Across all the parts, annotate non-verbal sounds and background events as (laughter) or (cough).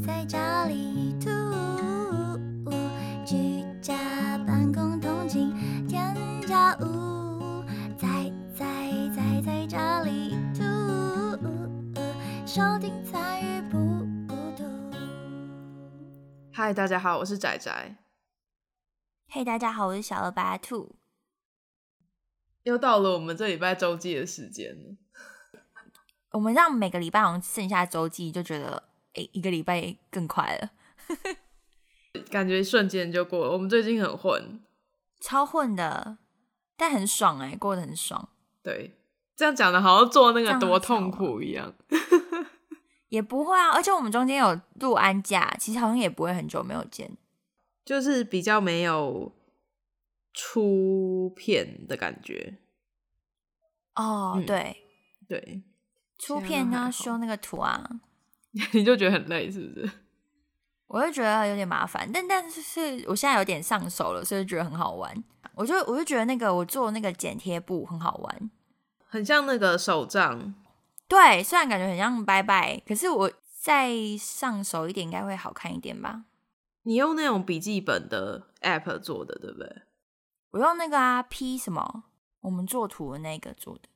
在家里吐，居家办公通勤添加物，宅在在在家里吐，收听参与不孤独。嗨，大家好，我是仔仔，嘿大家好，我是小二八兔。又到了我们这礼拜周记的时间了。我们让每个礼拜好像剩下周记，就觉得诶、一个礼拜更快了，(laughs) 感觉瞬间就过了。我们最近很混，超混的，但很爽哎、过得很爽。对，这样讲的好像做那个多痛苦一样。(laughs) 也不会啊，而且我们中间有录安假，其实好像也不会很久没有见。就是比较没有出片的感觉。哦，嗯对，对，出片呢都还好修那个图啊，(laughs) 你就觉得很累，是不是？(laughs) 我就觉得有点麻烦，但但是是我现在有点上手了，所以觉得很好玩。我就我就觉得那个我做那个剪贴布很好玩，很像那个手账，对，虽然感觉很像拜拜，可是我再上手一点应该会好看一点吧。你用那种笔记本的 app 做的，对不对？我用那个啊 P 什么，我们做图的那个做的，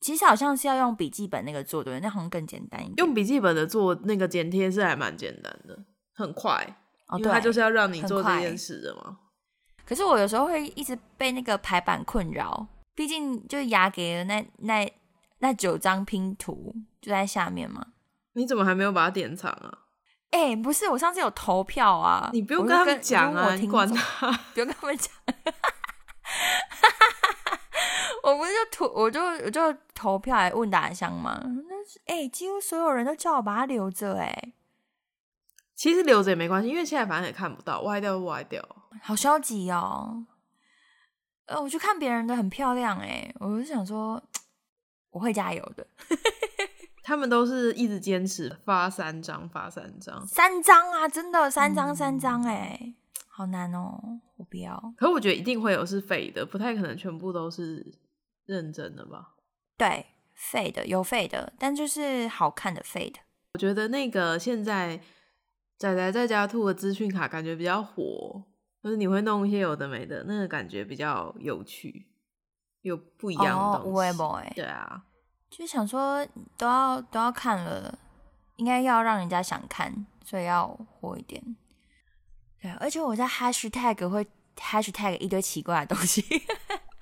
其实好像是要用笔记本那个做的，那好像更简单一点。用笔记本的做那个剪贴是还蛮简单的，很快，哦，对，因为它就是要让你做这件事的嘛。可是我有时候会一直被那个排版困扰，毕竟就牙给了那那那九张拼图就在下面嘛。你怎么还没有把它典藏啊？哎、不是，我上次有投票啊，你不用跟跟他们讲啊，你我我听众管他。不用跟他们讲。(laughs) 我不是就投，我就我就投票来问答箱嘛。那是哎、几乎所有人都叫我把它留着，哎，其实留着也没关系，因为现在反正也看不到，歪掉就歪掉。好消极哦。呃，我去看别人的很漂亮，哎，我就想说，我会加油的。(laughs) 他们都是一直坚持发三张，发三张。三张啊，真的三张三嗯张，哎，好难哦，我不要。可我觉得一定会有是废的，不太可能全部都是认真的吧？对，废的有废的，但就是好看的废的。我觉得那个现在仔仔在家兔的资讯卡感觉比较火，就是你会弄一些有的没的，那个感觉比较有趣，有不一样的哦，东西。对啊，就想说都要都要看了，应该要让人家想看，所以要火一点。对，而且我在 hashtag 会 hashtag 一堆奇怪的东西，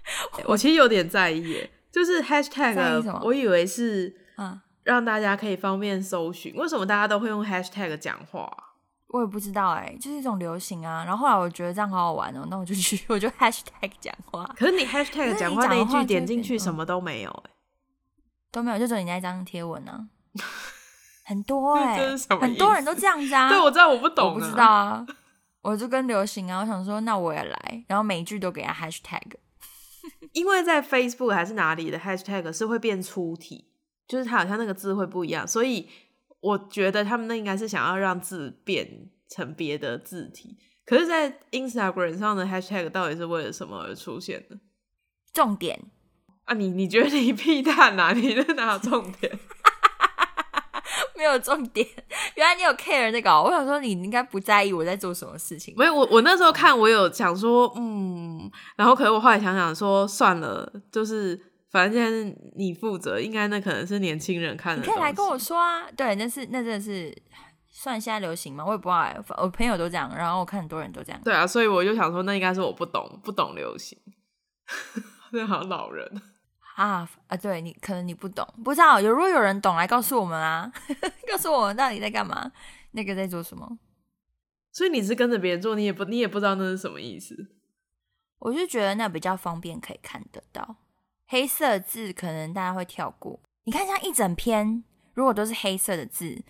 (laughs) 我其实有点在意，就是 hashtag，么我以为是嗯，让大家可以方便搜寻，为什么大家都会用 hashtag 讲话啊？我也不知道哎、就是一种流行啊。然后后来我觉得这样好好玩哦、那我就去 (laughs) 我就 hashtag 讲话可是你 hashtag 讲话那一句点进去什么都没有，哎，都没有，就只有你那张贴文啊，(laughs) 很多哎、很多人都这样子啊。对，我知道，我不懂，我不知道。啊，我就跟流行啊，我想说那我也来，然后每一句都给他 hashtag。(laughs) 因为在 Facebook 还是哪里的 hashtag 是会变粗体，就是它好像那个字会不一样，所以我觉得他们那应该是想要让字变成别的字体。可是，在 Instagram 上的 hashtag 到底是为了什么而出现的？重点啊你，你觉得你屁蛋啊？(laughs) 你在哪有重点？没有重点，原来你有 care 那个哦、我想说你应该不在意我在做什么事情。没有，我我那时候看，我有想说，嗯，然后可是我后来想想说，算了，就是反正现在是你负责，应该那可能是年轻人看的。你可以来跟我说啊，对，那是那真的是算现在流行吗？我也不知道哎、我朋友都这样，然后我看很多人都这样。对啊，所以我就想说，那应该是我不懂，不懂流行，那 (laughs) 好像老人。啊啊！对你可能你不懂，不知道有如果有人懂来告诉我们啊，(laughs) 告诉我们到底在干嘛，那个在做什么。所以你是跟着别人做，你也不你也不知道那是什么意思。我就觉得那比较方便，可以看得到。黑色字可能大家会跳过，你看像一整篇，如果都是黑色的字，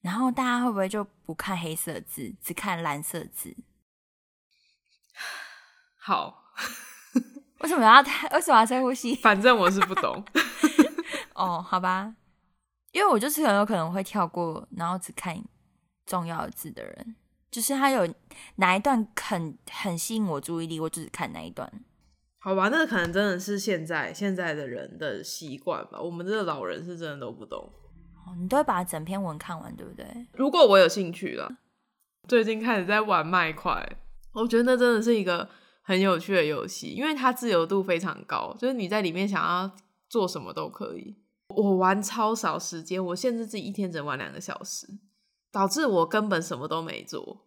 然后大家会不会就不看黑色字，只看蓝色字？(sighs) 好，为什么要太 (laughs) 为什么要深呼吸？反正我是不懂。(laughs) 哦，好吧，因为我就是很有可能会跳过，然后只看重要的字的人。就是他有哪一段很很吸引我注意力，我就只看那一段。好吧，那可能真的是现在现在的人的习惯吧。我们这个老人是真的都不懂。哦，你都会把整篇文看完，对不对？如果我有兴趣了，最近开始在玩麦块，我觉得那真的是一个很有趣的游戏，因为它自由度非常高，就是你在里面想要做什么都可以。我玩超少时间，我限制自己一天只能玩两个小时，导致我根本什么都没做。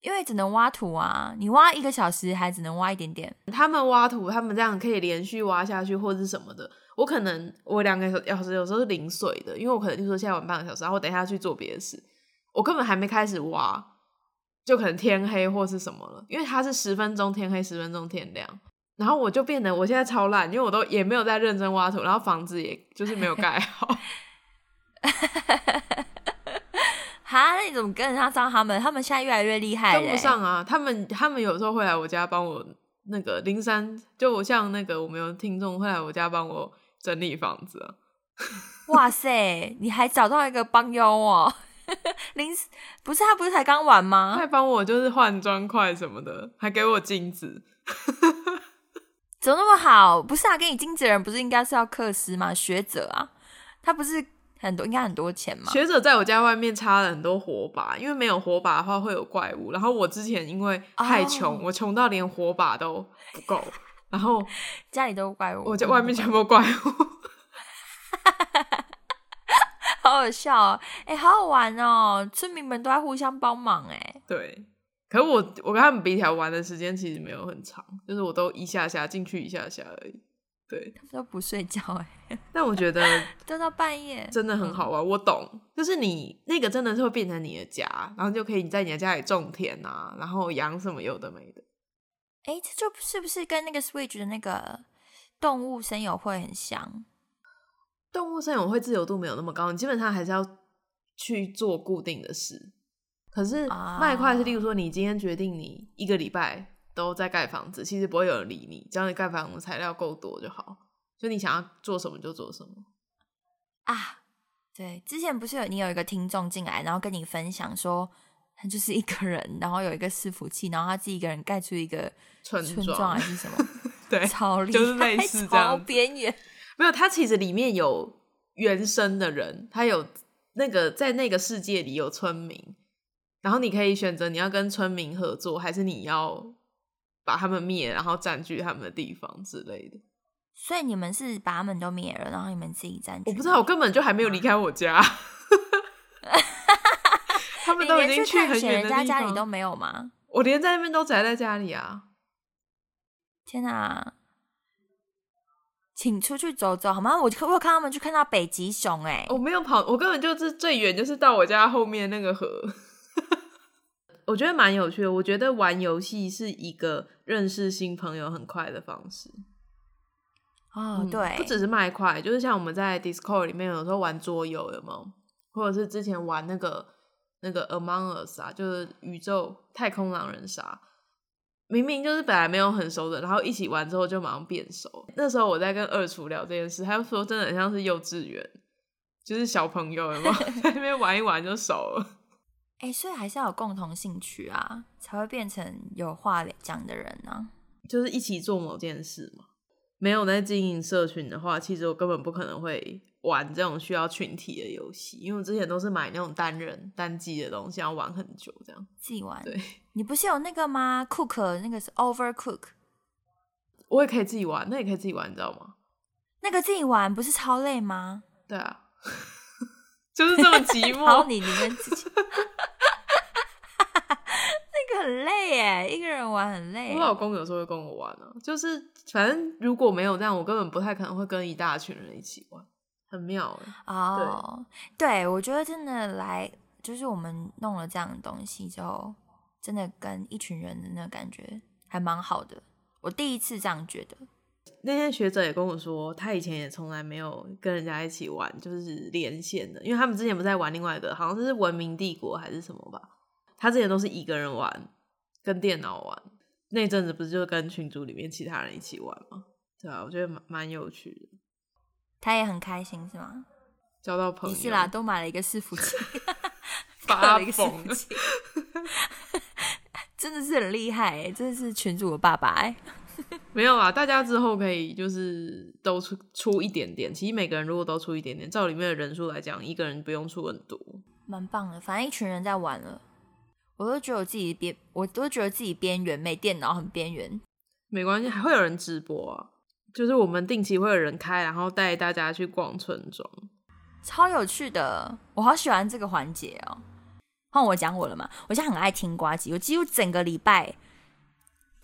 因为只能挖土啊，你挖一个小时还只能挖一点点。他们挖土，他们这样可以连续挖下去，或者是什么的。我可能我两个小时有时候是零碎的，因为我可能就说现在玩半个小时，然后等一下去做别的事，我根本还没开始挖，就可能天黑或是什么了。因为它是十分钟天黑，十分钟天亮，然后我就变得我现在超烂，因为我都也没有在认真挖土，然后房子也就是没有盖好。(laughs) 哈，那你怎么跟得上他们？他们现在越来越厉害，跟不上啊！他们他们有时候会来我家帮我那个灵山，就我像那个我们有听众会来我家帮我整理房子啊。(laughs) 哇塞，你还找到一个帮佣哦！(laughs) 林不是他不是才刚玩吗？还帮我就是换砖块什么的，还给我金子，怎么那么好？不是啊，给你金子的人不是应该是要克斯吗？学者啊，他不是。很多应该很多钱吗。学者在我家外面插了很多火把，因为没有火把的话会有怪物。然后我之前因为太穷，我穷到连火把都不够，然后 (laughs) 家里都怪物，我家外面全部怪物，好好笑哎，好好玩哦！村民们都在互相帮忙哎。对，可是我我跟他们比起来玩的时间其实没有很长，就是我都一下下进去一下下而已。对，他们都不睡觉哎，但我觉得 (laughs) 都到半夜真的很好玩。我懂，就是你那个真的是会变成你的家，然后就可以你在你的家里种田啊，然后养什么有的没的。哎，这就是不是跟那个 Switch 的那个动物声友会很像？动物森友会自由度没有那么高，你基本上还是要去做固定的事。可是卖块是，例如说你今天决定你一个礼拜。都在盖房子，其实不会有人理你，只要你盖房子材料够多就好。就你想要做什么就做什么啊。对，之前不是有你有一个听众进来，然后跟你分享说，他就是一个人，然后有一个伺服器，然后他自己一个人盖出一个村庄还是什么？(laughs) 对，超厉害，就是类似这样边缘。没有，它其实里面有原生的人，他有那个在那个世界里有村民，然后你可以选择你要跟村民合作，还是你要。把他们灭，然后占据他们的地方之类的。所以你们是把他们都灭了，然后你们自己占据？我不知道，我根本就还没有离开我家。(laughs) 他们都已经去很远的地方，家里都没有吗？我连在那边都宅在家里啊！天哪，请出去走走好吗？我我有看他们去看到北极熊，哎，我没有跑，我根本就是最远就是到我家后面那个河。(laughs) 我觉得蛮有趣的。我觉得玩游戏是一个认识新朋友很快的方式。哦，对，不只是卖快，就是像我们在 Discord 里面有时候玩桌游，有有？或者是之前玩那个那个 Among Us 啊，就是宇宙太空狼人杀，明明就是本来没有很熟的，然后一起玩之后就马上变熟。那时候我在跟二厨聊这件事，他就说真的很像是幼稚园，就是小朋友有有 (laughs) 在那边玩一玩就熟了。哎，所以还是要有共同兴趣啊，才会变成有话讲的人呢。就是一起做某件事嘛。没有在经营社群的话，其实我根本不可能会玩这种需要群体的游戏，因为我之前都是买那种单人单机的东西，要玩很久这样。自己玩？对。你不是有那个吗？Cook 那个是 Overcook，我也可以自己玩，那也可以自己玩，你知道吗？那个自己玩不是超累吗？对啊，(laughs) 就是这么寂寞。(laughs) 好，你你们自己。(laughs) 那个很累耶，一个人玩很累。我老公有时候会跟我玩啊，就是反正如果没有这样，我根本不太可能会跟一大群人一起玩，很妙哎。哦，对，我觉得真的来，就是我们弄了这样的东西之后，真的跟一群人的那感觉还蛮好的。我第一次这样觉得。那天学者也跟我说，他以前也从来没有跟人家一起玩，就是连线的，因为他们之前不在玩另外一个，好像是文明帝国还是什么吧。他之前都是一个人玩，跟电脑玩。那阵子不是就跟群组里面其他人一起玩吗？对啊，我觉得蛮蛮有趣的。他也很开心是吗？交到朋友。是啦，都买了一个伺服器，(laughs) 发了一个伺服器，(laughs) 真的是很厉害哎！真的是群主的爸爸哎。(laughs) 没有啊，大家之后可以就是都出出一点点。其实每个人如果都出一点点，照里面的人数来讲，一个人不用出很多。蛮棒的，反正一群人在玩了，我都觉得我自己边，我都觉得自己边缘，没电脑很边缘。没关系，还会有人直播啊，就是我们定期会有人开，然后带大家去逛村庄，超有趣的，我好喜欢这个环节哦。换我讲我了嘛，我现在很爱听瓜机，我几乎整个礼拜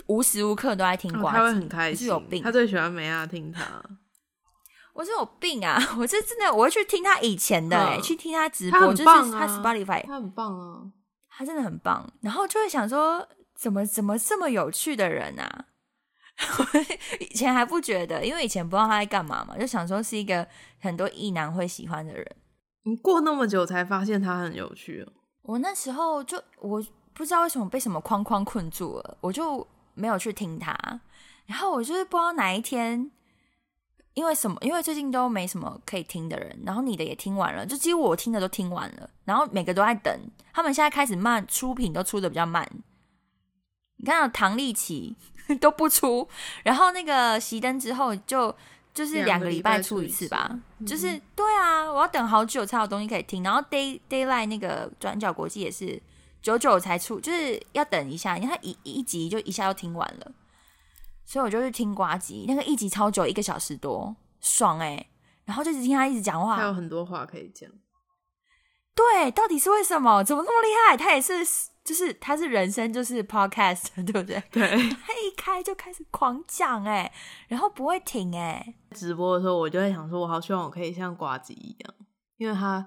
无时无刻都在听瓜机，他会很开心。我是有病，他最喜欢梅亚听他。(laughs) 我是有病啊！我是真的，我会去听他以前的，哎，去听他直播，就是他 Spotify，他很棒啊，他真的很棒。然后就会想说，怎么怎么这么有趣的人啊？(laughs) 以前还不觉得，因为以前不知道他在干嘛嘛，就想说是一个很多异男会喜欢的人。你过那么久才发现他很有趣哦。我那时候就我不知道为什么被什么框框困住了，我就没有去听他。然后我就是不知道哪一天。因为什么？因为最近都没什么可以听的人，然后你的也听完了，就几乎我听的都听完了，然后每个都在等。他们现在开始慢出品，都出的比较慢。你看唐立奇 (laughs) 都不出，然后那个熄灯之后就就是两个礼拜出一次吧，就是对啊，我要等好久才有东西可以听。然后 Day Daylight 那个转角国际也是久久才出，就是要等一下，因为它一一集就一下就听完了。所以我就去听瓜集，那个一集超久，一个小时多，爽哎！然后就只听他一直讲话，他有很多话可以讲。对，到底是为什么？怎么那么厉害？他也是，就是他是人生就是 podcast，(laughs) 对不对？对，(laughs) 他一开就开始狂讲哎，然后不会停哎。直播的时候，我就在想说，我好希望我可以像瓜子一样，因为他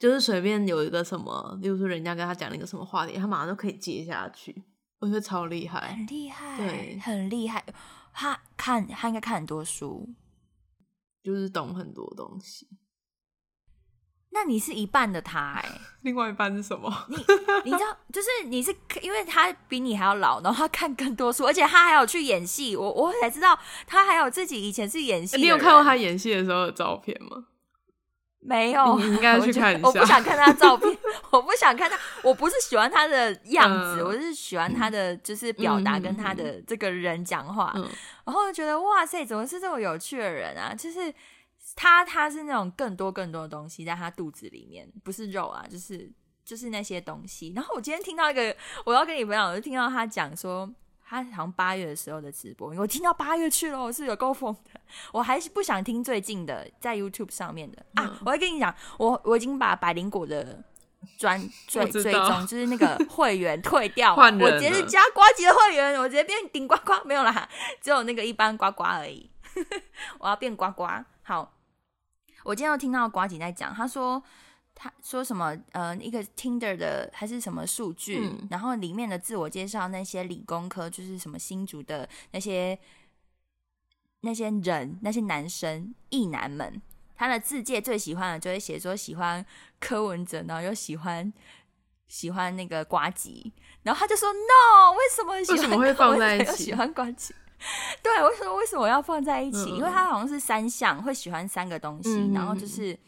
就是随便有一个什么，例如说人家跟他讲了一个什么话题，他马上就可以接下去。我觉得超厉害，很厉害，对，很厉害。他看，他应该看很多书，就是懂很多东西。那你是一半的他哎，(laughs) 另外一半是什么？(laughs) 你你知道，就是你是因为他比你还要老，然后他看更多书，而且他还有去演戏。我我才知道他还有自己以前是演戏。你有看过他演戏的时候的照片吗？没有，你应该去看一下。我不想看他照片，(laughs) 我不想看他。我不是喜欢他的样子，我是喜欢他的就是表达跟他的这个人讲话。然后觉得哇塞，怎么是这么有趣的人啊？就是他，他是那种更多更多的东西在他肚子里面，不是肉啊，就是就是那些东西。然后我今天听到一个，我要跟你分享，我就听到他讲说。他好像八月的时候的直播，我听到八月去了，我是有够疯的。我还是不想听最近的在 YouTube 上面的啊！我会跟你讲，我我已经把百灵果的专 (laughs) 最最终就是那个 (laughs) 会员退掉，我直接是加瓜吉的会员，我直接变顶呱呱没有啦，只有那个一般呱呱而已。(laughs) 我要变呱呱。好，我今天又听到瓜姐在讲，她说。他说什么？呃，一个 Tinder 的还是什么数据？然后里面的自我介绍，那些理工科就是什么新竹的那些那些人，那些男生异男们，他的字界最喜欢的就会写说喜欢柯文哲，然后又喜欢喜欢那个瓜吉，然后他就说 No，为什么为什么会放在一起？(laughs) 喜欢瓜吉？(laughs) 对，为什么为什么要放在一起？因为他好像是三项会喜欢三个东西，然后就是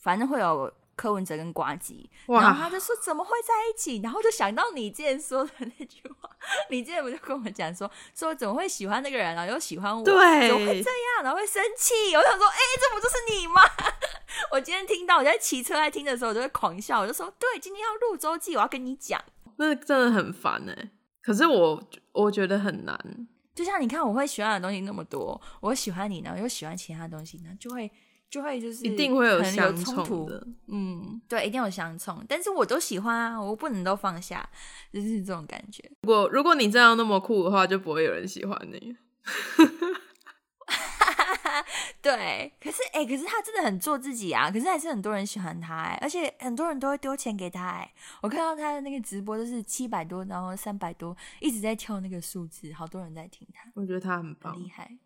反正会有。柯文哲跟瓜吉，然后他就说怎么会在一起？然后就想到你之前说的那句话，你之前不就跟我讲说说怎么会喜欢那个人，然后又喜欢我，对，怎么会这样？然后会生气？我想说，哎，这不就是你吗？(laughs) 我今天听到我在骑车在听的时候，我就会狂笑，我就说，对，今天要录周记，我要跟你讲，那真的很烦哎。可是我我觉得很难，就像你看，我会喜欢的东西那么多，我喜欢你呢，又喜欢其他东西呢，就会。就会就是一定会有相冲的，嗯，对，一定有相冲，但是我都喜欢啊，我不能都放下，就是这种感觉。如果如果你这样那么酷的话，就不会有人喜欢你。(laughs) 对，可是哎，可是他真的很做自己啊，可是还是很多人喜欢他哎，而且很多人都会丢钱给他哎。我看到他的那个直播都是七百多，然后三百多，一直在跳那个数字，好多人在听他。我觉得他很棒，厉害。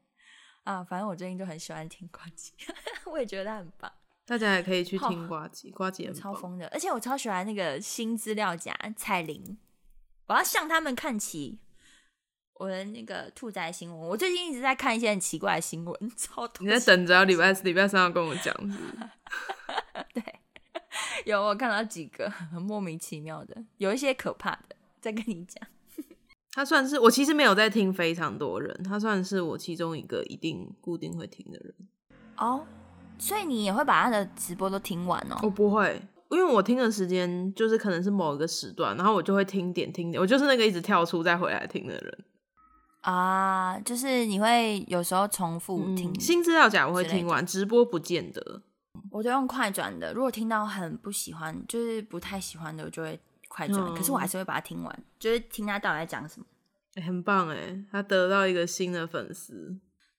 啊，反正我最近就很喜欢听瓜机，(laughs) 我也觉得他很棒。大家也可以去听瓜机，瓜机超疯的，而且我超喜欢那个新资料夹彩铃，我要向他们看齐。我的那个兔仔新闻，我最近一直在看一些很奇怪的新闻，(laughs) 超你在等着礼拜四、礼拜三要跟我讲？(laughs) 对，有我看到几个很莫名其妙的，有一些可怕的，再跟你讲。(laughs) 他算是我其实没有在听非常多人，他算是我其中一个一定固定会听的人。哦，所以你也会把他的直播都听完哦？我不会，因为我听的时间就是可能是某一个时段，然后我就会听点听点，我就是那个一直跳出再回来听的人。啊，就是你会有时候重复听、嗯新资料夹我会听完，直播不见得。我都用快转的。如果听到很不喜欢，就是不太喜欢的，我就会快转。嗯可是我还是会把它听完，就是听他到底在讲什么。欸很棒哎，他得到一个新的粉丝。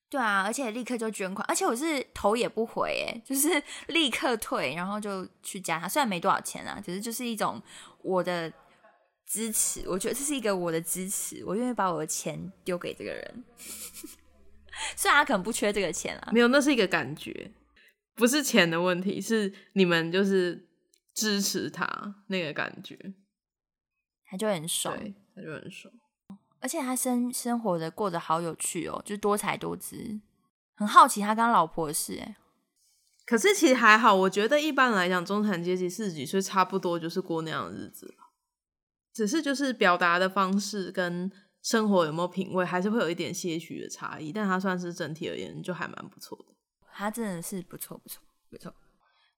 对啊，而且立刻就捐款，而且我是头也不回，哎，就是立刻退，然后就去加他。虽然没多少钱啊，只是就是一种我的支持。我觉得这是一个我的支持，我愿意把我的钱丢给这个人。(laughs) 虽然他可能不缺这个钱啊，没有，那是一个感觉，不是钱的问题，是你们就是支持他那个感觉，他就很爽。对，他就很爽。而且他生生活的过得好有趣哦，就多才多姿。很好奇他跟他老婆的事，哎，可是其实还好，我觉得一般来讲，中产阶级四十几岁差不多就是过那样的日子了，只是就是表达的方式跟生活有没有品味，还是会有一点些许的差异，但它算是整体而言就还蛮不错的。它真的是不错不错不错。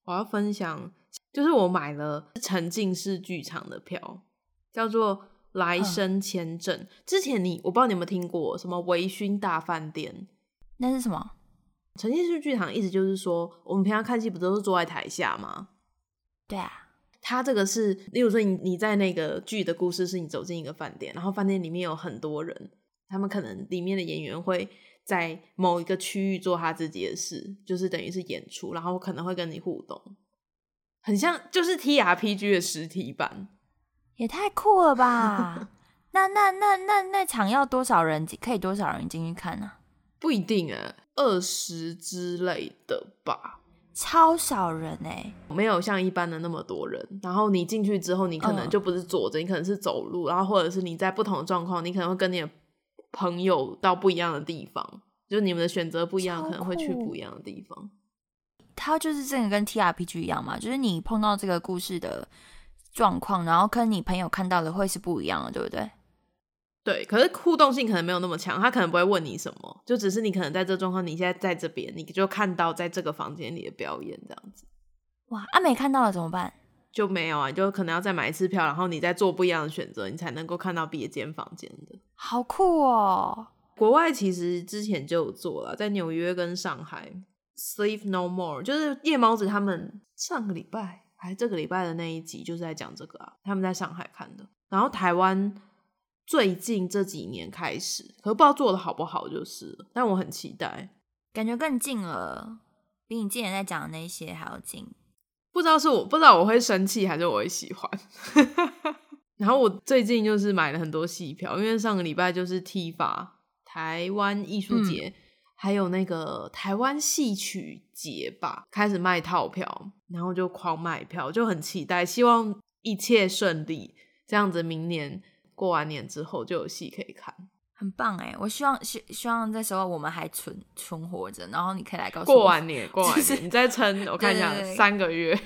我要分享，就是我买了沉浸式剧场的票，叫做来生签证。之前你我不知道你有没有听过什么微醺大饭店。那是什么？沉浸式剧场意思就是说，我们平常看戏不都是坐在台下吗？对啊，它这个是，例如说你你在那个剧的故事是你走进一个饭店，然后饭店里面有很多人，他们可能里面的演员会在某一个区域做他自己的事，就是等于是演出，然后可能会跟你互动，很像就是 T R P G 的实体版。也太酷了吧！(laughs) 那那那那那场要多少人？可以多少人进去看呢、不一定啊，二十之类的吧，超少人哎、没有像一般的那么多人。然后你进去之后，你可能嗯就不是坐着，你可能是走路，然后或者是你在不同的状况，你可能会跟你的朋友到不一样的地方，就是你们的选择不一样，可能会去不一样的地方。它就是这个跟 T R P G 一样嘛，就是你碰到这个故事的状况，然后跟你朋友看到的会是不一样的，对不对？对，可是互动性可能没有那么强，他可能不会问你什么，就只是你可能在这状况，你现在在这边，你就看到在这个房间里的表演这样子。哇，啊美看到了怎么办？就没有啊，你就可能要再买一次票，然后你再做不一样的选择，你才能够看到别间房间的。好酷哦！国外其实之前就有做了，在纽约跟上海，Sleep No More 就是夜猫子他们上个礼拜还是这个礼拜的那一集就是在讲这个啊，他们在上海看的。然后台湾最近这几年开始，可不知道做的好不好就是了，但我很期待。感觉更近了，比你之前在讲的那些还要近。不知道是我不知道我会生气还是我会喜欢。(laughs) 然后我最近就是买了很多戏票，因为上个礼拜就是 T 法台湾艺术节，还有那个台湾戏曲节吧，开始卖套票，然后就狂买票，就很期待，希望一切顺利，这样子明年过完年之后就有戏可以看。很棒哎！我希望希希望这时候我们还存存活着，然后你可以来告诉我。过完年，过完就是年，你再撑，我 (laughs) 看一下三个月。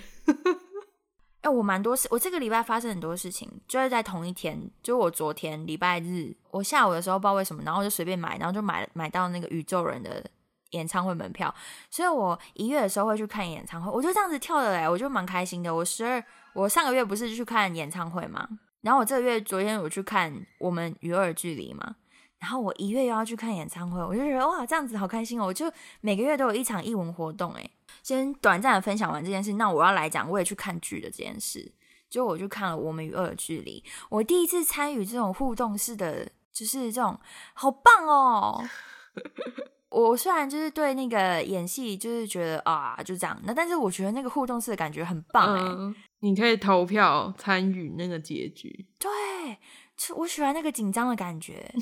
哎、我蛮多事，我这个礼拜发生很多事情，就是在同一天，就我昨天礼拜日，我下午的时候不知道为什么，然后就随便买，然后就买买到那个宇宙人的演唱会门票，所以我一月的时候会去看演唱会，我就这样子跳的嘞，我就蛮开心的。我十二，我上个月不是去看演唱会嘛，然后我这个月昨天我去看我们与二距离嘛，然后我一月又要去看演唱会，我就觉得哇，这样子好开心哦！我就每个月都有一场艺文活动，诶，先短暂的分享完这件事，那我要来讲我也去看剧的这件事。就我去看了《我们与恶的距离》，我第一次参与这种互动式的，就是这种好棒哦！(laughs) 我虽然就是对那个演戏就是觉得啊就这样，那但是我觉得那个互动式的感觉很棒哎、嗯，你可以投票参与那个结局。对，我喜欢那个紧张的感觉，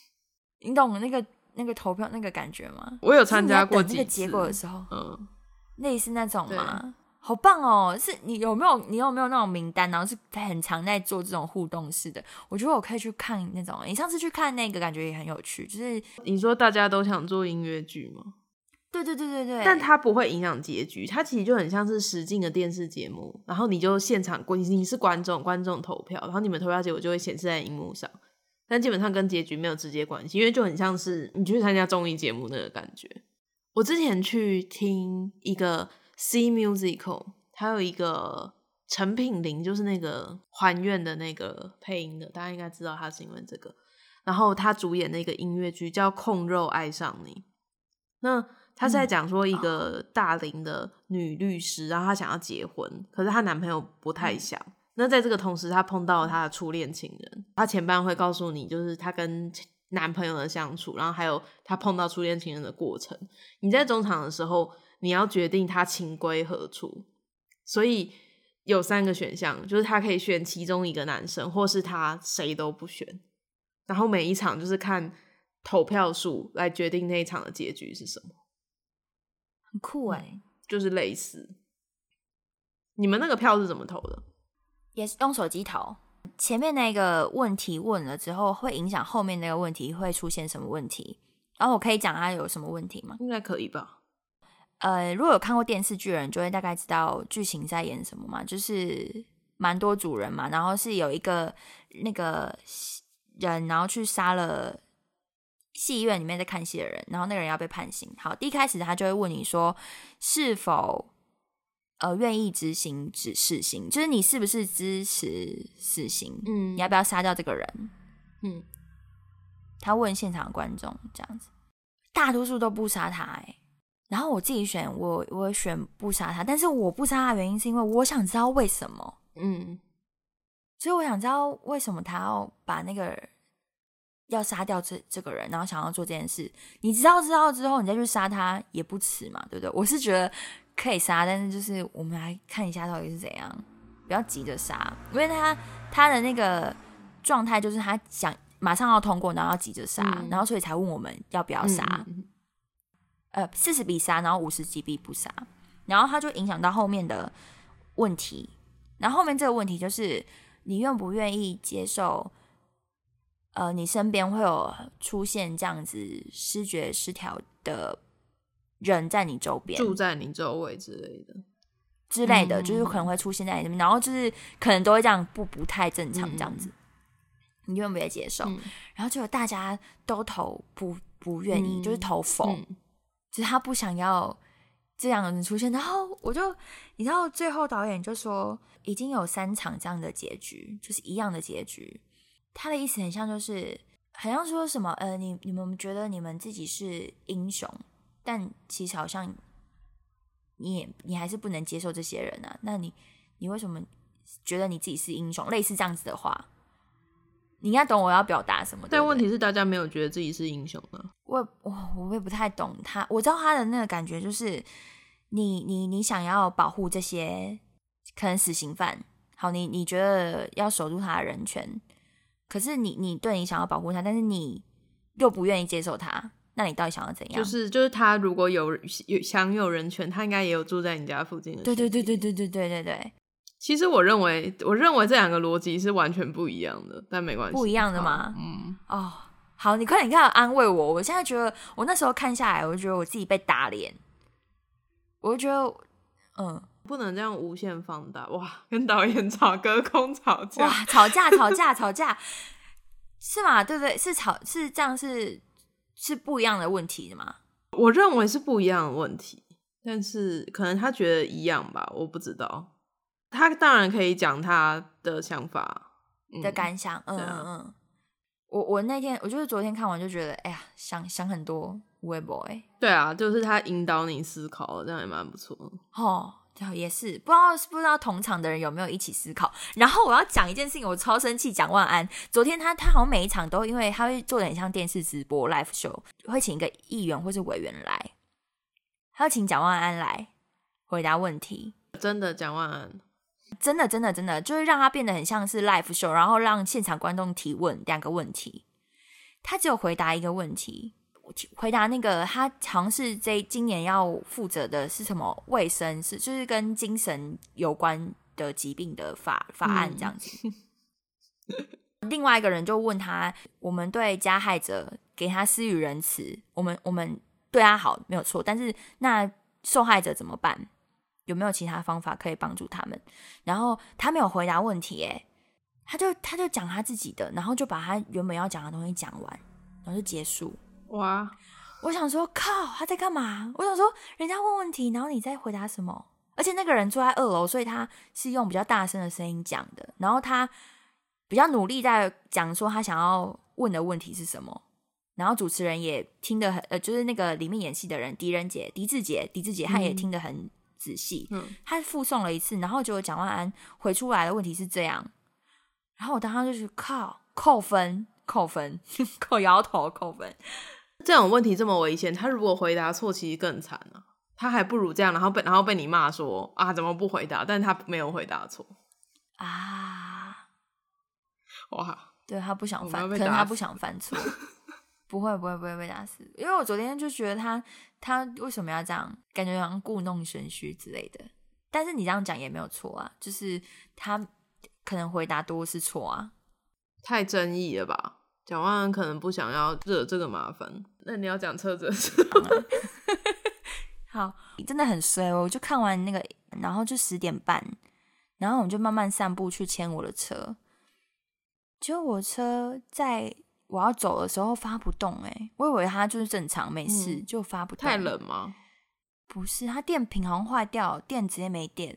(laughs) 你懂那个那个投票那个感觉吗？我有参加过那个结果的时候，嗯，类似那种吗？好棒哦！是你有没有你有没有那种名单？然后是很常在做这种互动式的，我觉得我可以去看那种。你上次去看那个，感觉也很有趣，就是你说大家都想做音乐剧吗？对对对对对，但它不会影响结局，它其实就很像是实境的电视节目，然后你就现场观，你是观众，观众投票，然后你们投票结果就会显示在荧幕上，但基本上跟结局没有直接关系，因为就很像是你去参加综艺节目那个感觉。我之前去听一个 C musical，它有一个陈品玲，就是那个还愿的那个配音的，大家应该知道他是因为这个。然后他主演那个音乐剧叫《控肉爱上你》，那他是在讲说一个大龄的女律师，然后她想要结婚，可是她男朋友不太想。那在这个同时，她碰到了她的初恋情人。她前半会告诉你，就是她跟男朋友的相处，然后还有她碰到初恋情人的过程。你在中场的时候，你要决定她情归何处。所以有三个选项，就是她可以选其中一个男生，或是她谁都不选。然后每一场就是看投票数来决定那一场的结局是什么，很酷哎，就是类似。你们那个票是怎么投的？也是用手机投。前面那个问题问了之后，会影响后面那个问题会出现什么问题？然后我可以讲它有什么问题吗？应该可以吧。呃，如果有看过电视剧的人，就会大概知道剧情在演什么嘛。就是蛮多主人嘛，然后是有一个那个。人，然后去杀了戏院里面在看戏的人，然后那个人要被判刑。好，第一开始他就会问你说，是否呃愿意执行指示刑，就是你是不是支持死刑？嗯，你要不要杀掉这个人？嗯，他问现场观众这样子，大多数都不杀他。哎，然后我自己选，我我选不杀他，但是我不杀他的原因是因为我想知道为什么。嗯。所以我想知道为什么他要把那个要杀掉这这个人，然后想要做这件事。你知道知道之后，你再去杀他也不迟嘛，对不对？我是觉得可以杀，但是就是我们来看一下到底是怎样，不要急着杀，因为他他的那个状态就是他想马上要通过，然后要急着杀，然后所以才问我们要不要杀。呃，四十比杀，然后五十几比不杀，然后他就影响到后面的问题。然后后面这个问题就是。你愿不愿意接受？呃，你身边会有出现这样子视觉失调的人在你周边，住在你周围之类的，之类的，就是可能会出现在你边，然后就是可能都会这样不不太正常这样子。你愿不愿意接受？然后就大家都投不不愿意，就是投否，就是他不想要这样的人出现。然后我就，你知道，最后导演就说。已经有三场这样的结局，就是一样的结局。他的意思很像，就是好像说什么，呃，你你们觉得你们自己是英雄，但其实好像你也你还是不能接受这些人啊。那你你为什么觉得你自己是英雄？类似这样子的话，你应该懂我要表达什么。但问题是，大家没有觉得自己是英雄呢。我我我也不太懂他。我知道他的那个感觉，就是你你你想要保护这些。可能死刑犯，好，你你觉得要守住他的人权，可是你你对你想要保护他，但是你又不愿意接受他，那你到底想要怎样？就是就是他如果有有享有人权，他应该也有住在你家附近的。对对对对对对对对对。其实我认为，我认为这两个逻辑是完全不一样的，但没关系。不一样的吗？嗯。哦，好，你快点，你快安慰我。我现在觉得，我那时候看下来，我就觉得我自己被打脸，我就觉得，嗯。不能这样无限放大哇！跟导演吵，隔空吵架哇！吵架，吵架，吵架，(laughs) 是吗？对不对？是吵，是这样，是是不一样的问题的吗？我认为是不一样的问题，但是可能他觉得一样吧，我不知道。他当然可以讲他的想法的感想，嗯嗯嗯。我我那天，我就是昨天看完就觉得，哎呀，想想很多微博哎。对啊，就是他引导你思考，这样也蛮不错。哦。也是不知道不知道同场的人有没有一起思考。然后我要讲一件事情，我超生气。蒋万安昨天他他好像每一场都因为他会做的很像电视直播 live show，会请一个议员或是委员来，他要请蒋万安来回答问题。真的蒋万安，真的真的真的就是让他变得很像是 live show，然后让现场观众提问两个问题，他只有回答一个问题。回答那个，他好像是这今年要负责的是什么卫生，是就是跟精神有关的疾病的法法案这样 (laughs) 子。另外一个人就问他：我们对加害者给他施予仁慈，我们我们对他好没有错，但是那受害者怎么办？有没有其他方法可以帮助他们？然后他没有回答问题，诶，他就他就讲他自己的，然后就把他原本要讲的东西讲完，然后就结束。哇，我想说，靠，他在干嘛？我想说，人家问问题，然后你在回答什么？而且那个人坐在二楼，所以他是用比较大声的声音讲的，然后他比较努力在讲说他想要问的问题是什么，然后主持人也听得很，呃，就是那个里面演戏的人，狄仁杰、狄志杰、狄志杰，他也听得很仔细。嗯，他复诵了一次，然后结果蒋万安回出来的问题是这样，然后我当时就是靠扣分，扣分，(laughs) 扣摇头，扣分。这种问题这么危险，他如果回答错，其实更惨啊。他还不如这样，然后被然后被你骂说啊，怎么不回答？但是他没有回答错啊！哇，对他不想犯，可能他不想犯错，(laughs) 不会不会不会被打死。因为我昨天就觉得他他为什么要这样，感觉好像故弄玄虚之类的。但是你这样讲也没有错啊，就是他可能回答多是错啊。太争议了吧？蒋万安可能不想要惹这个麻烦。那你要讲车子的事，好，真的很衰哦！我就看完那个，然后就十点半，然后我们就慢慢散步去牵我的车。结果我车在我要走的时候发不动、欸，我以为它就是正常没事，嗯就发不动。太冷吗？不是，它电瓶好像坏掉，电直接没电，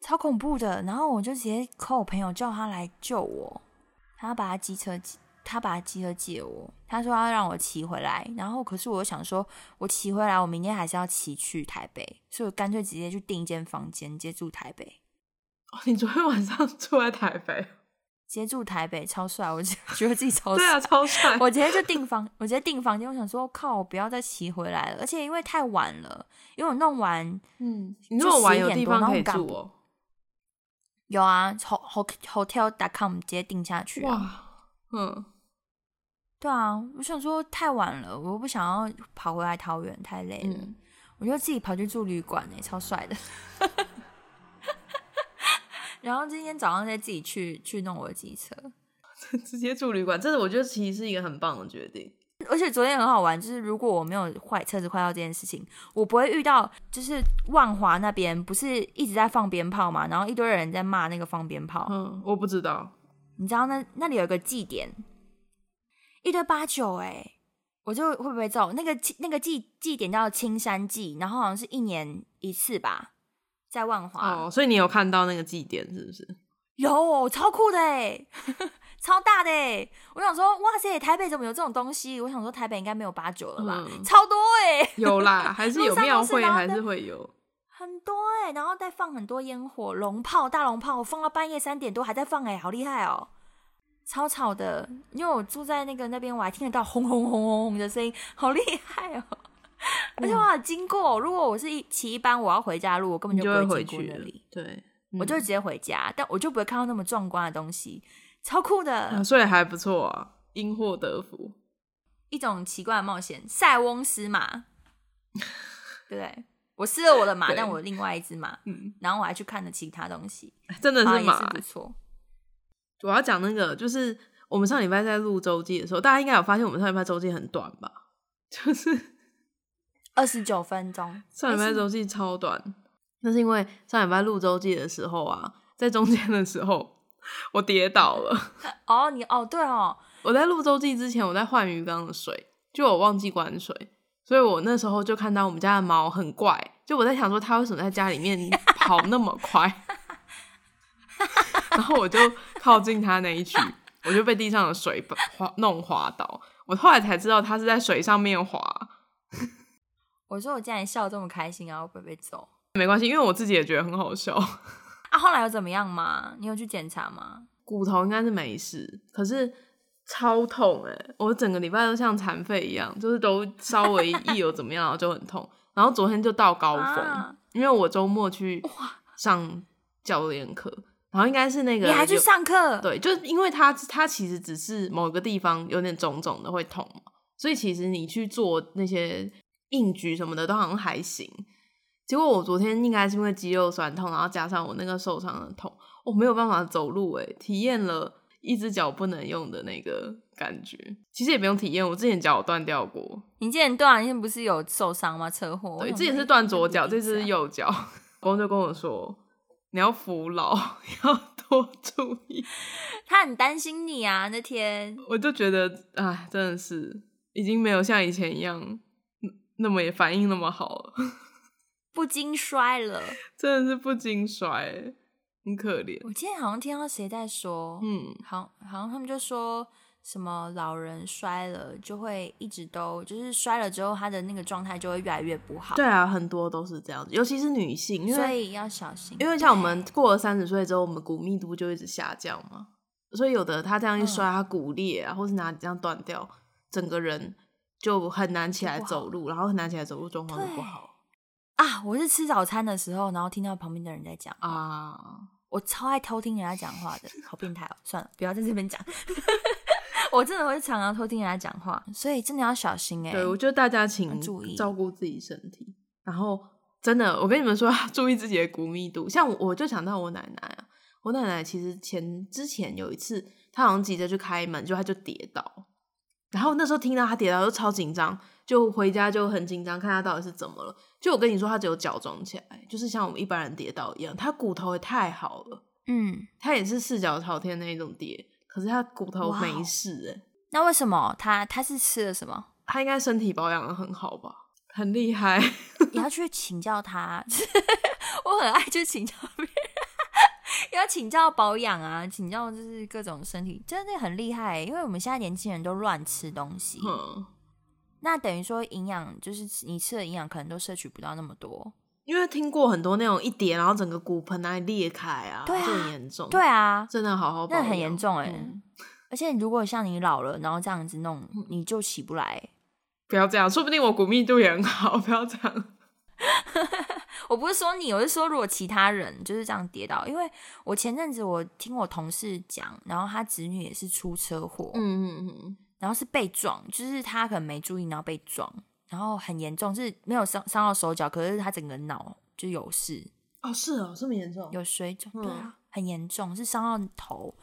超恐怖的。然后我就直接 call 我朋友叫他来救我，他把他机车借，他把他机车借我，他说要让我骑回来。然后可是我又想说，我骑回来，我明天还是要骑去台北，所以我干脆直接去订一间房间，直接住台北，哦你昨天晚上 (laughs) 住在台北？(laughs) 直接住台北，超帅，我就觉得自己超帅。对啊，超帅。我直接就订房，我直接订房间。我想说，靠，我不要再骑回来了。而且因为太晚了，因为我弄完嗯，你那么晚有地方可以住哦、有啊，hot hotel.com 直接订下去、啊。哇，嗯，对啊，我想说太晚了，我又不想要跑回来桃园，太累了。嗯我就自己跑去住旅馆呢、超帅的。(laughs) 然后今天早上再自己去去弄我的机车，(laughs) 直接住旅馆，这是我觉得其实是一个很棒的决定。而且昨天很好玩，就是如果我没有坏车子坏到这件事情，我不会遇到就是万华那边不是一直在放鞭炮嘛，然后一堆人在骂那个放鞭炮，嗯，我不知道，你知道那那里有一个祭典，一堆八九哎，我就会不会走那个祭那个祭祭典叫青山祭，然后好像是一年一次吧，在万华、哦，所以你有看到那个祭典是不是？有超酷的哎，(laughs) 超大的哎，我想说哇塞，台北怎么有这种东西？我想说台北应该没有八九了吧，嗯超多哎，有啦，还是有庙会，还是会有。很多哎、然后再放很多烟火、龙炮、大龙炮，放到半夜三点多还在放哎、好厉害哦！超吵的，因为我住在那个那边，我还听得到轰轰轰轰轰的声音，好厉害哦！(laughs) 而且我还经过，如果我是一骑一班，我要回家路，我根本就不会回过那里，，对，嗯我就会直接回家，但我就不会看到那么壮观的东西，超酷的，啊所以还不错啊，因祸得福。一种奇怪的冒险，塞翁失马，(laughs) 对不对？我失了我的马，但我有另外一只马，嗯，然后我还去看了其他东西，真的是马欸、是不错。我要讲那个，就是我们上礼拜在录周记的时候，大家应该有发现我们上礼拜周记很短吧？(laughs) 就是二十九分钟，上礼拜周记超短，那是因为上礼拜录周记的时候啊，在中间的时候我跌倒了。(laughs) 哦，你哦，对哦，我在录周记之前，我在换鱼缸的水，就我忘记关水，所以我那时候就看到我们家的猫很怪，就我在想说它为什么在家里面跑那么快，(laughs) 然后我就靠近他那一区，(laughs) 我就被地上的水把滑弄滑倒。我后来才知道他是在水上面滑，我说我竟然笑这么开心啊，我会不会被揍没关系，因为我自己也觉得很好笑。(laughs) 啊？后来有怎么样吗？你有去检查吗？骨头应该是没事，可是超痛哎、我整个礼拜都像残废一样，就是都稍微一有怎么样然后就很痛，(laughs) 然后昨天就到高峰，啊因为我周末去上教练课，然后应该是那个你还去上课？对，就是因为它它其实只是某个地方有点肿肿的会痛嘛，所以其实你去做那些硬举什么的都好像还行。结果我昨天应该是因为肌肉酸痛，然后加上我那个受伤的痛，我没有办法走路、欸，体验了一只脚不能用的那个感觉。其实也不用体验，我之前脚有断掉过，你之前断，你之前不是有受伤吗？车祸？我对，想之前是断左脚，这只是右脚。公 (laughs) 公就跟我说，你要服老，(laughs) 要多注意。他很担心你啊，那天我就觉得，哎，真的是已经没有像以前一样那么也反应那么好了，(laughs) 不经摔了，真的是不经摔，很可怜。我今天好像听到谁在说，嗯，好，好像他们就说什么老人摔了就会一直都就是摔了之后，他的那个状态就会越来越不好。对啊，很多都是这样子，尤其是女性，因为所以要小心。因为像我们过了三十岁之后，我们骨密度就一直下降嘛，所以有的他这样一摔，他骨裂啊，或是哪里这样断掉，整个人就很难起来走路，然后很难起来走路，状况就不好啊，我是吃早餐的时候，然后听到旁边的人在讲，啊。我超爱偷听人家讲话的，好变态哦！算了，不要在这边讲。(laughs) 我真的会常常偷听人家讲话，所以真的要小心哎、对，我觉得大家请注意。照顾自己身体，然后真的，我跟你们说，(laughs) 注意自己的骨密度。像我，我就想到我奶奶啊，我奶奶其实前之前有一次，她好像急着去开门，就她就跌倒，然后那时候听到她跌倒就超紧张，就回家就很紧张，看她到底是怎么了。就我跟你说，她只有脚肿起来，就是像我们一般人跌倒一样，她骨头也太好了，嗯，她也是四脚朝天那一种跌，可是他骨头没事哎、那为什么他他是吃了什么？他应该身体保养的很好吧，很厉害。你要去请教他。(laughs) 我很爱去请教别人，(laughs) 要请教保养啊，请教就是各种身体，真的很厉害欸。因为我们现在年轻人都乱吃东西，嗯，那等于说营养就是你吃的营养可能都摄取不到那么多。因为听过很多那种一跌，然后整个骨盆那里裂开啊，对啊就很严重。对，啊，真的好好保那，很严重哎、嗯而且如果像你老了，然后这样子弄，你就起不来。不要这样，说不定我骨密度也很好，不要这样。(laughs) 我不是说你，我是说如果其他人就是这样跌倒，因为我前阵子我听我同事讲，然后他侄女也是出车祸，嗯嗯嗯，然后是被撞，就是他可能没注意，然后被撞，然后很严重，是没有伤伤到手脚，可是他整个脑就有事，哦，是哦，这么严重？有水肿，嗯对啊，很严重，是伤到头，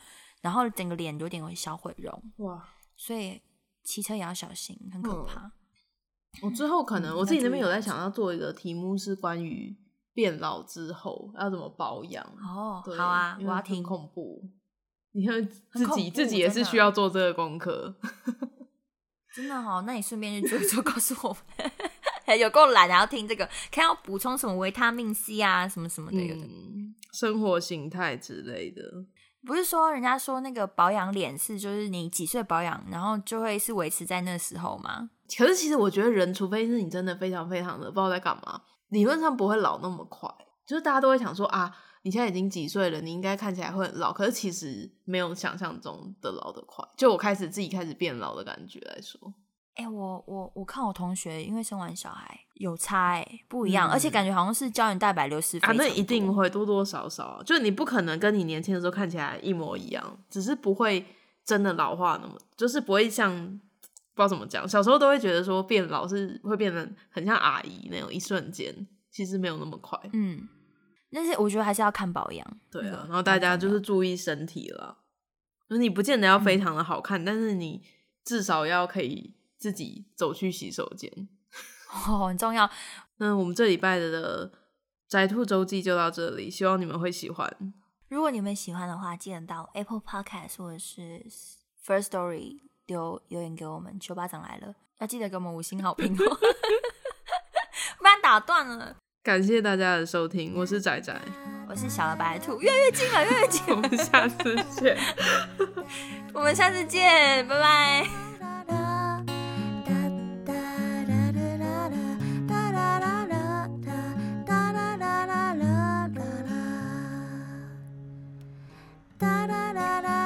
然后整个脸有点小毁容，哇！所以骑车也要小心，很可嗯怕。我之后可能、嗯我自己那边有在想要做一个题目，是关于变老之后要怎么保养。哦，对好啊，我要听。恐怖。你看自己自己也是需要做这个功课。真的哦，那你顺便去做一做，(laughs) 告诉我们。(laughs) 有够懒，还要听这个，看要补充什么维他命 C 啊，什么什么的。有的嗯，生活形态之类的。不是说人家说那个保养脸是，就是你几岁保养，然后就会是维持在那时候吗？可是其实我觉得人，除非是你真的非常非常的不知道在干嘛，理论上不会老那么快。就是大家都会想说啊，你现在已经几岁了，你应该看起来会很老。可是其实没有想象中的老得快。就我开始自己开始变老的感觉来说，哎、我我我看我同学因为生完小孩有差哎、不一样，嗯而且感觉好像是胶原蛋白流失啊，那一定多会多多少少啊，就你不可能跟你年轻的时候看起来一模一样，只是不会真的老化那么，就是不会像不知道怎么讲，小时候都会觉得说变老是会变得很像阿姨那种一瞬间，其实没有那么快。嗯，但是我觉得还是要看保养。对啊，然后大家就是注意身体了，就是你不见得要非常的好看，但是你至少要可以自己走去洗手间。(laughs) 哦，很重要。那我们这礼拜的宅兔周记就到这里，希望你们会喜欢。如果你们喜欢的话，记得到 Apple Podcast 或者是 First Story 留留言给我们。九巴掌来了，要记得给我们五星好评哦，(laughs) 不然打断了。感谢大家的收听，我是仔仔，我是小白兔，越来越近了，越来越近我。们下次见。我们下次见，拜拜。哒啦啦啦。